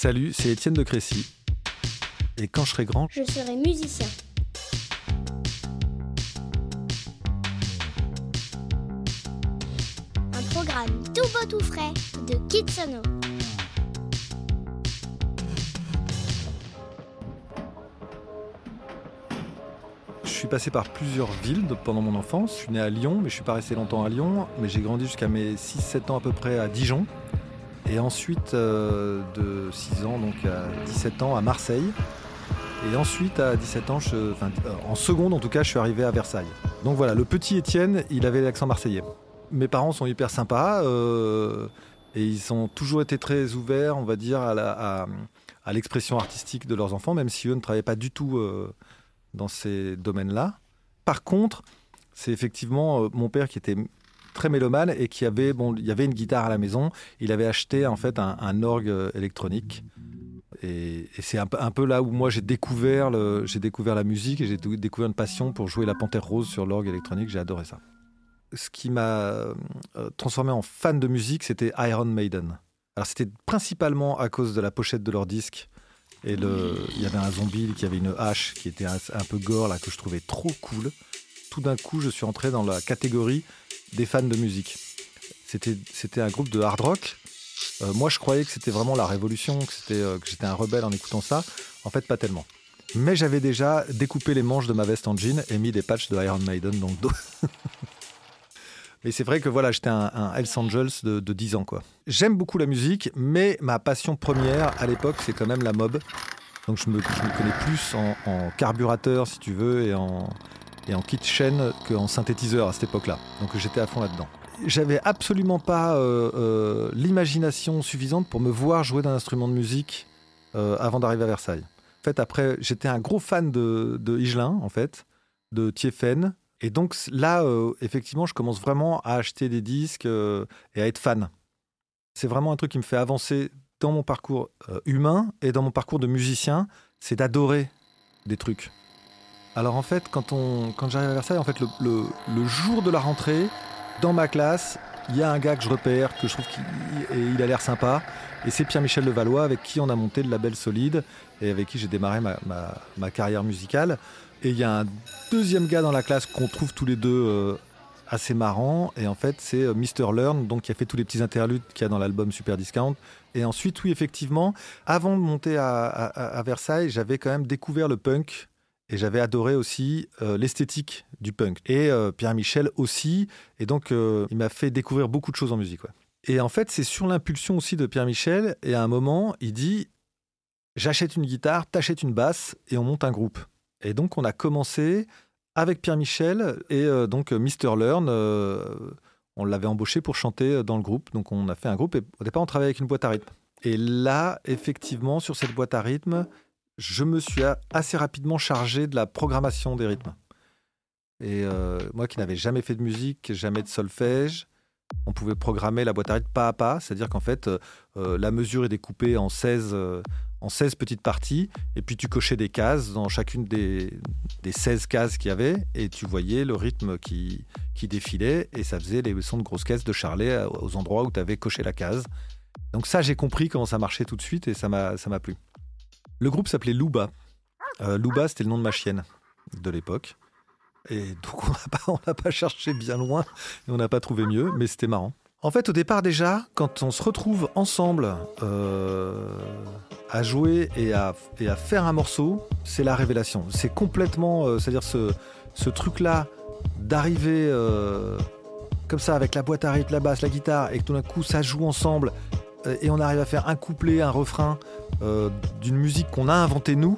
Salut, c'est Étienne de Crécy. Et quand je serai grand, Je serai musicien. Un programme tout beau tout frais de Kitsono. je suis passé par plusieurs villes pendant mon enfance. Je suis né à Lyon, mais je suis pas resté longtemps à Lyon. Mais j'ai grandi jusqu'à mes 6-7 ans à peu près à Dijon. Et ensuite, euh, de 6 ans, donc à 17 ans, à Marseille. Et ensuite, à 17 ans, je- euh, en seconde en tout cas, je suis arrivé à Versailles. Donc voilà, le petit Étienne, il avait l'accent marseillais. Mes parents sont hyper sympas euh, et ils ont toujours été très ouverts, on va dire, à l'expression artistique de leurs enfants, même si eux ne travaillaient pas du tout dans ces domaines-là. Par contre, c'est effectivement mon père qui était très mélomane et qui avait, bon, il y avait une guitare à la maison. Il avait acheté en fait un, orgue euh, électronique. Et, c'est un, peu- là où moi j'ai découvert, le- j'ai découvert la musique et j'ai découvert une passion pour jouer la panthère rose sur l'orgue électronique. J'ai adoré ça. Ce qui m'a euh, transformé en fan de musique, c'était Iron Maiden. Alors c'était principalement à cause de la pochette de leur disque. Et le, il y avait un zombie qui avait une hache qui était un peu gore là que je trouvais trop cool. Tout d'un coup, je suis entré dans la catégorie des fans de musique. C'était, un groupe de hard rock. Euh, moi, je croyais que c'était vraiment la révolution, euh, que j'étais un rebelle en écoutant ça. En fait, pas tellement. Mais j'avais déjà découpé les manches de ma veste en jean et mis des patchs de Iron Maiden dans le dos. Mais c'est vrai que voilà, j'étais un, un Hells Angels de, de 10 ans. J'aime beaucoup la musique, mais ma passion première à l'époque, c'est quand même la mob. Donc je me, je me connais plus en carburateur, si tu veux, et en, et en kitchen qu'en synthétiseur à cette époque-là. Donc j'étais à fond là-dedans. J'avais absolument pas euh, euh, l'imagination suffisante pour me voir jouer d'un instrument de musique euh, avant d'arriver à Versailles. En fait, après, j'étais un gros fan de, de Higelin, en fait, de Thieffen. Et donc là, effectivement, je commence vraiment à acheter des disques et à être fan. C'est vraiment un truc qui me fait avancer dans mon parcours humain et dans mon parcours de musicien, c'est d'adorer des trucs. Alors en fait, quand, j'arrive à Versailles, en fait, le, jour de la rentrée, dans ma classe, il y a un gars que je repère, que je trouve qu'il a l'air sympa, et c'est Pierre-Michel Levallois, avec qui on a monté le label Solide, et avec qui j'ai démarré ma, ma- carrière musicale. Et il y a un deuxième gars dans la classe qu'on trouve tous les deux euh, assez marrant, et en fait c'est euh, Mr. Learn, donc qui a fait tous les petits interludes qu'il y a dans l'album Super Discount. Et ensuite, oui, effectivement, avant de monter à Versailles, j'avais quand même découvert le punk et j'avais adoré aussi euh, l'esthétique du punk. Et euh, Pierre-Michel aussi. Et donc, euh, il m'a fait découvrir beaucoup de choses en musique. Et en fait, c'est sur l'impulsion aussi de Pierre-Michel. Et à un moment, il dit J'achète une guitare, t'achètes une basse et on monte un groupe. Et donc, on a commencé avec Pierre-Michel et euh, donc Mr. Learn. on l'avait embauché pour chanter dans le groupe. Donc, on a fait un groupe. Et au départ, on travaillait avec une boîte à rythme. Et là, effectivement, sur cette boîte à rythme, je me suis assez rapidement chargé de la programmation des rythmes. Et euh, moi qui n'avais jamais fait de musique, jamais de solfège, on pouvait programmer la boîte à rythme pas à pas, c'est-à-dire qu'en fait, euh, euh, la mesure est découpée en 16, euh, en 16 petites parties, et puis tu cochais des cases dans chacune des, des 16 cases qu'il y avait, et tu voyais le rythme qui, qui défilait, et ça faisait les sons de grosses caisses de Charlet aux endroits où tu avais coché la case. Donc ça, j'ai compris comment ça marchait tout de suite, et ça m'a plu. Le groupe s'appelait Louba. Euh, c'était le nom de ma chienne de l'époque. Et donc, on n'a pas, cherché bien loin et on n'a pas trouvé mieux, mais c'était marrant. En fait, au départ, déjà, quand on se retrouve ensemble euh, à jouer et à, faire un morceau, c'est la révélation. C'est complètement. euh, C'est-à-dire ce, ce truc-là d'arriver euh, comme ça avec la boîte à rythme, la basse, la guitare, et que tout d'un coup, ça joue ensemble et on arrive à faire un couplet, un refrain euh, d'une musique qu'on a inventée nous.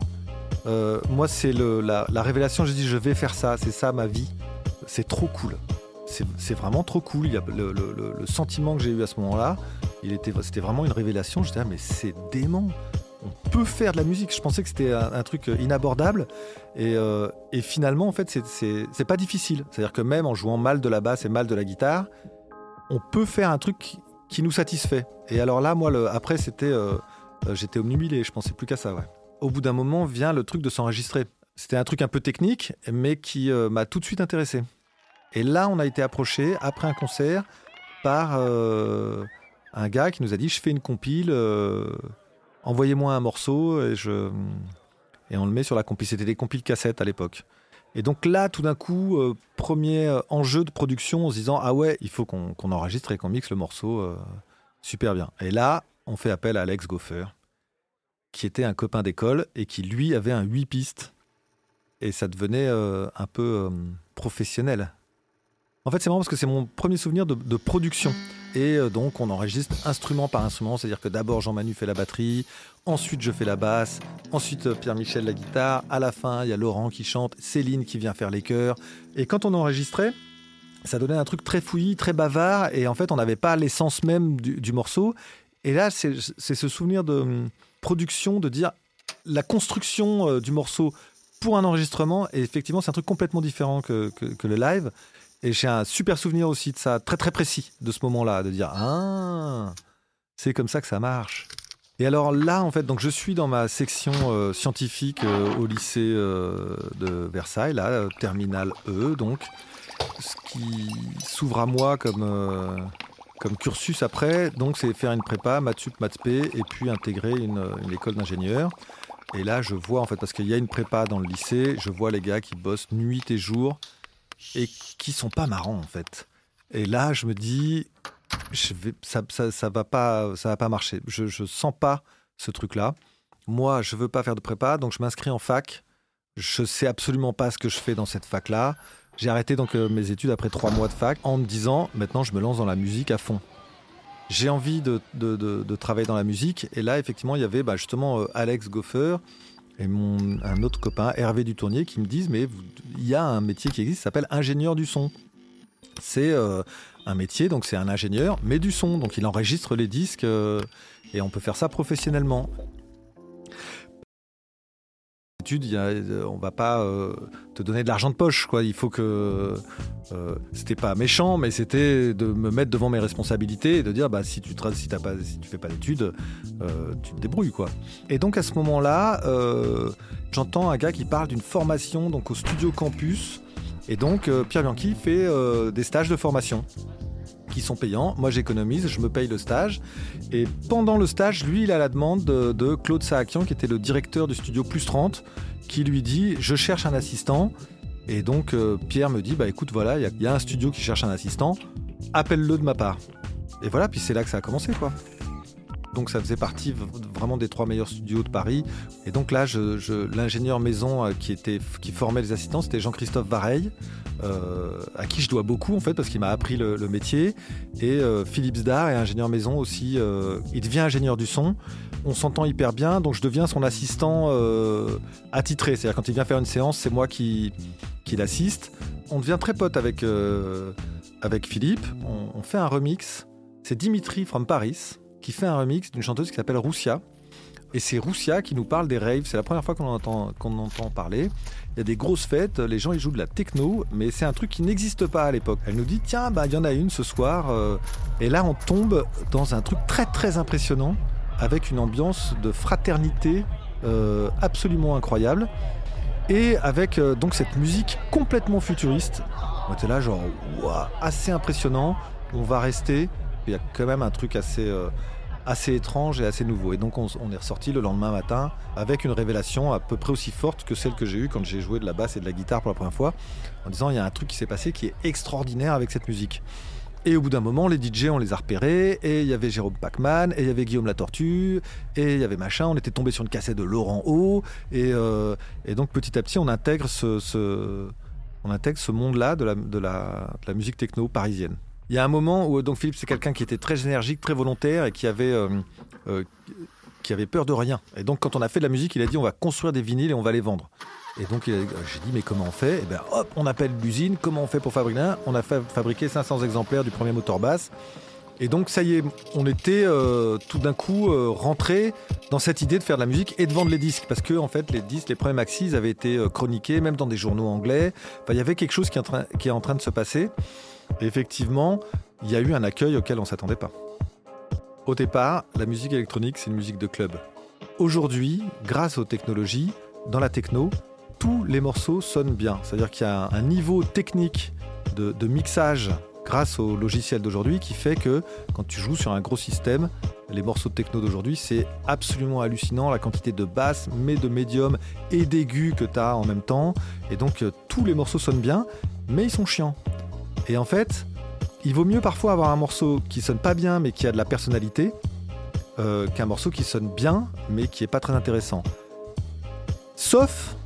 Euh, moi, c'est la, la révélation. J'ai dit, je vais faire ça. C'est ça ma vie. C'est trop cool. C'est vraiment trop cool. Le, sentiment que j'ai eu à ce moment-là, c'était vraiment une révélation. J'étais, ah, mais c'est dément. On peut faire de la musique. Je pensais que c'était un, truc inabordable. Et, euh, et finalement, en fait, c'est pas difficile. C'est-à-dire que même en jouant mal de la basse et mal de la guitare, on peut faire un truc qui nous satisfait. Et alors là, moi, le, après, c'était, euh, euh, j'étais omnubilé. Je pensais plus qu'à ça. Au bout d'un moment vient le truc de s'enregistrer. C'était un truc un peu technique, mais qui euh, m'a tout de suite intéressé. Et là, on a été approché après un concert par euh, un gars qui nous a dit Je fais une compile, envoyez-moi un morceau et, et on le met sur la compil. C'était des compiles cassettes à l'époque. Et donc là, tout d'un coup, euh, premier euh, enjeu de production en se disant Ah ouais, il faut qu'on enregistre et qu'on mixe le morceau euh, super bien. Et là, on fait appel à Alex Goffer, qui était un copain d'école et qui, lui, avait un 8 pistes. Et ça devenait un peu professionnel. En fait, c'est marrant parce que c'est mon premier souvenir de, production. Et euh, donc, on enregistre instrument par instrument, c'est-à-dire que d'abord Jean-Manu fait la batterie, ensuite je fais la basse, ensuite euh, Pierre-Michel la guitare, à la fin, il y a Laurent qui chante, Céline qui vient faire les chœurs. Et quand on enregistrait, ça donnait un truc très fouillis, très bavard, et en fait, on n'avait pas l'essence même du, morceau. Et là, c'est ce souvenir de hum, production, de dire la construction euh, du morceau pour un enregistrement, et effectivement, c'est un truc complètement différent que le live. Et j'ai un super souvenir aussi de ça, très très précis, de ce moment-là, de dire Ah, c'est comme ça que ça marche. Et alors là, en fait, donc je suis dans ma section euh, scientifique euh, au lycée euh, de Versailles, là, terminal E, donc, ce qui s'ouvre à moi comme, comme cursus après, donc c'est faire une prépa, maths sup, maths p, et puis intégrer une, une école d'ingénieur. Et là, je vois, en fait, parce qu'il y a une prépa dans le lycée, je vois les gars qui bossent nuit et jour et qui sont pas marrants en fait. Et là, je me dis, je vais, ça, ça, va pas, ça va pas marcher. Je, je sens pas ce truc-là. Moi, je veux pas faire de prépa, donc je m'inscris en fac. Je sais absolument pas ce que je fais dans cette fac-là. J'ai arrêté donc euh, mes études après trois mois de fac en me disant, maintenant, je me lance dans la musique à fond. J'ai envie de, travailler dans la musique. Et là, effectivement, il y avait bah, justement euh, Alex Goffer, et mon, un autre copain, Hervé Dutournier, qui me disent Mais il y a un métier qui existe, s'appelle ingénieur du son. C'est euh, un métier, donc c'est un ingénieur, mais du son. Donc il enregistre les disques euh, et on peut faire ça professionnellement euh, on va pas euh, te donner de l'argent de poche. Quoi. Il faut que. Euh, c'était pas méchant, mais c'était de me mettre devant mes responsabilités et de dire bah, si tu ne si fais pas d'études, tu te débrouilles. Quoi. Et donc à ce moment-là, j'entends un gars qui parle d'une formation donc, au Studio Campus. Et donc Pierre Bianchi fait des stages de formation qui sont payants. Moi, j'économise, je me paye le stage. Et pendant le stage, lui, il a la demande de, Claude Saakian, qui était le directeur du studio Plus 30, qui lui dit Je cherche un assistant. Et donc, euh, Pierre me dit Bah écoute, voilà, il y, y, a un studio qui cherche un assistant, appelle-le de ma part. Et voilà, puis c'est là que ça a commencé, quoi. Donc ça faisait partie vraiment des trois meilleurs studios de Paris. Et donc là, je, l'ingénieur maison euh, qui, formait les assistants, c'était Jean-Christophe Vareille, euh, à qui je dois beaucoup en fait, parce qu'il m'a appris le, métier. Et euh, Philippe Zdar est ingénieur maison aussi. il devient ingénieur du son. On s'entend hyper bien, donc je deviens son assistant attitré. C'est-à-dire quand il vient faire une séance, c'est moi qui, l'assiste. On devient très pote avec, Philippe. On fait un remix. C'est Dimitri from Paris qui fait un remix d'une chanteuse qui s'appelle Roussia. Et c'est Roussia qui nous parle des raves. C'est la première fois qu'on entend, qu'on entend parler. Il y a des grosses fêtes, les gens ils jouent de la techno, mais c'est un truc qui n'existe pas à l'époque. Elle nous dit tiens, bah il y en a une ce soir. Euh. et là, on tombe dans un truc très très impressionnant avec une ambiance de fraternité euh, absolument incroyable. Et avec euh, donc cette musique complètement futuriste. On était là, genre, assez impressionnant. On va rester. Il y a quand même un truc assez assez étrange et assez nouveau. Et donc on, est ressorti le lendemain matin avec une révélation à peu près aussi forte que celle que j'ai eue quand j'ai joué de la basse et de la guitare pour la première fois, en disant il y a un truc qui s'est passé qui est extraordinaire avec cette musique. Et au bout d'un moment, les DJ, on les a repérés, et il y avait Jérôme Pacman, et il y avait Guillaume Latortue, et il y avait machin, on était tombé sur une cassette de Laurent Haut, et, euh, donc petit à petit, on intègre ce, monde-là de la musique techno parisienne. Il y a un moment où donc Philippe c'est quelqu'un qui était très énergique, très volontaire et qui avait euh, euh, qui avait peur de rien. Et donc quand on a fait de la musique, il a dit on va construire des vinyles et on va les vendre. Et donc j'ai dit mais comment on fait? Et eh ben hop, on appelle l'usine. Comment on fait pour fabriquer On a fabriqué 500 exemplaires du premier moteur basse. Et donc ça y est, on était euh, tout d'un coup rentré dans cette idée de faire de la musique et de vendre les disques parce que en fait les disques, les premiers maxis avaient été chroniqués même dans des journaux anglais. il y avait quelque chose qui est en train de se passer effectivement, il y a eu un accueil auquel on ne s'attendait pas. Au départ, la musique électronique, c'est une musique de club. Aujourd'hui, grâce aux technologies, dans la techno, tous les morceaux sonnent bien. C'est-à-dire qu'il y a un niveau technique de, mixage grâce au logiciel d'aujourd'hui qui fait que quand tu joues sur un gros système, les morceaux de techno d'aujourd'hui, c'est absolument hallucinant la quantité de basses, mais de médium et d'aigus que tu as en même temps. Et donc euh, tous les morceaux sonnent bien, mais ils sont chiants. Et en fait, il vaut mieux parfois avoir un morceau qui sonne pas bien, mais qui a de la personnalité, euh, qu'un morceau qui sonne bien, mais qui est pas très intéressant. Sauf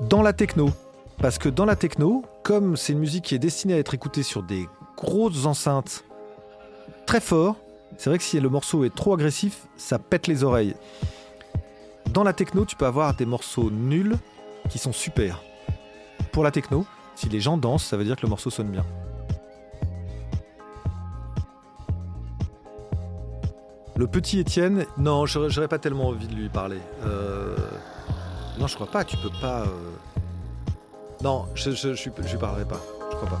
dans la techno. Parce que dans la techno, comme c'est une musique qui est destinée à être écoutée sur des grosses enceintes très fort, c'est vrai que si le morceau est trop agressif, ça pète les oreilles. Dans la techno, tu peux avoir des morceaux nuls qui sont super. Pour la techno, si les gens dansent, ça veut dire que le morceau sonne bien. Le petit Étienne, non, j'aurais pas tellement envie de lui parler. Euh, non, je crois pas, tu peux pas. euh, Non, je, je, je, je lui parlerai pas. Je crois pas.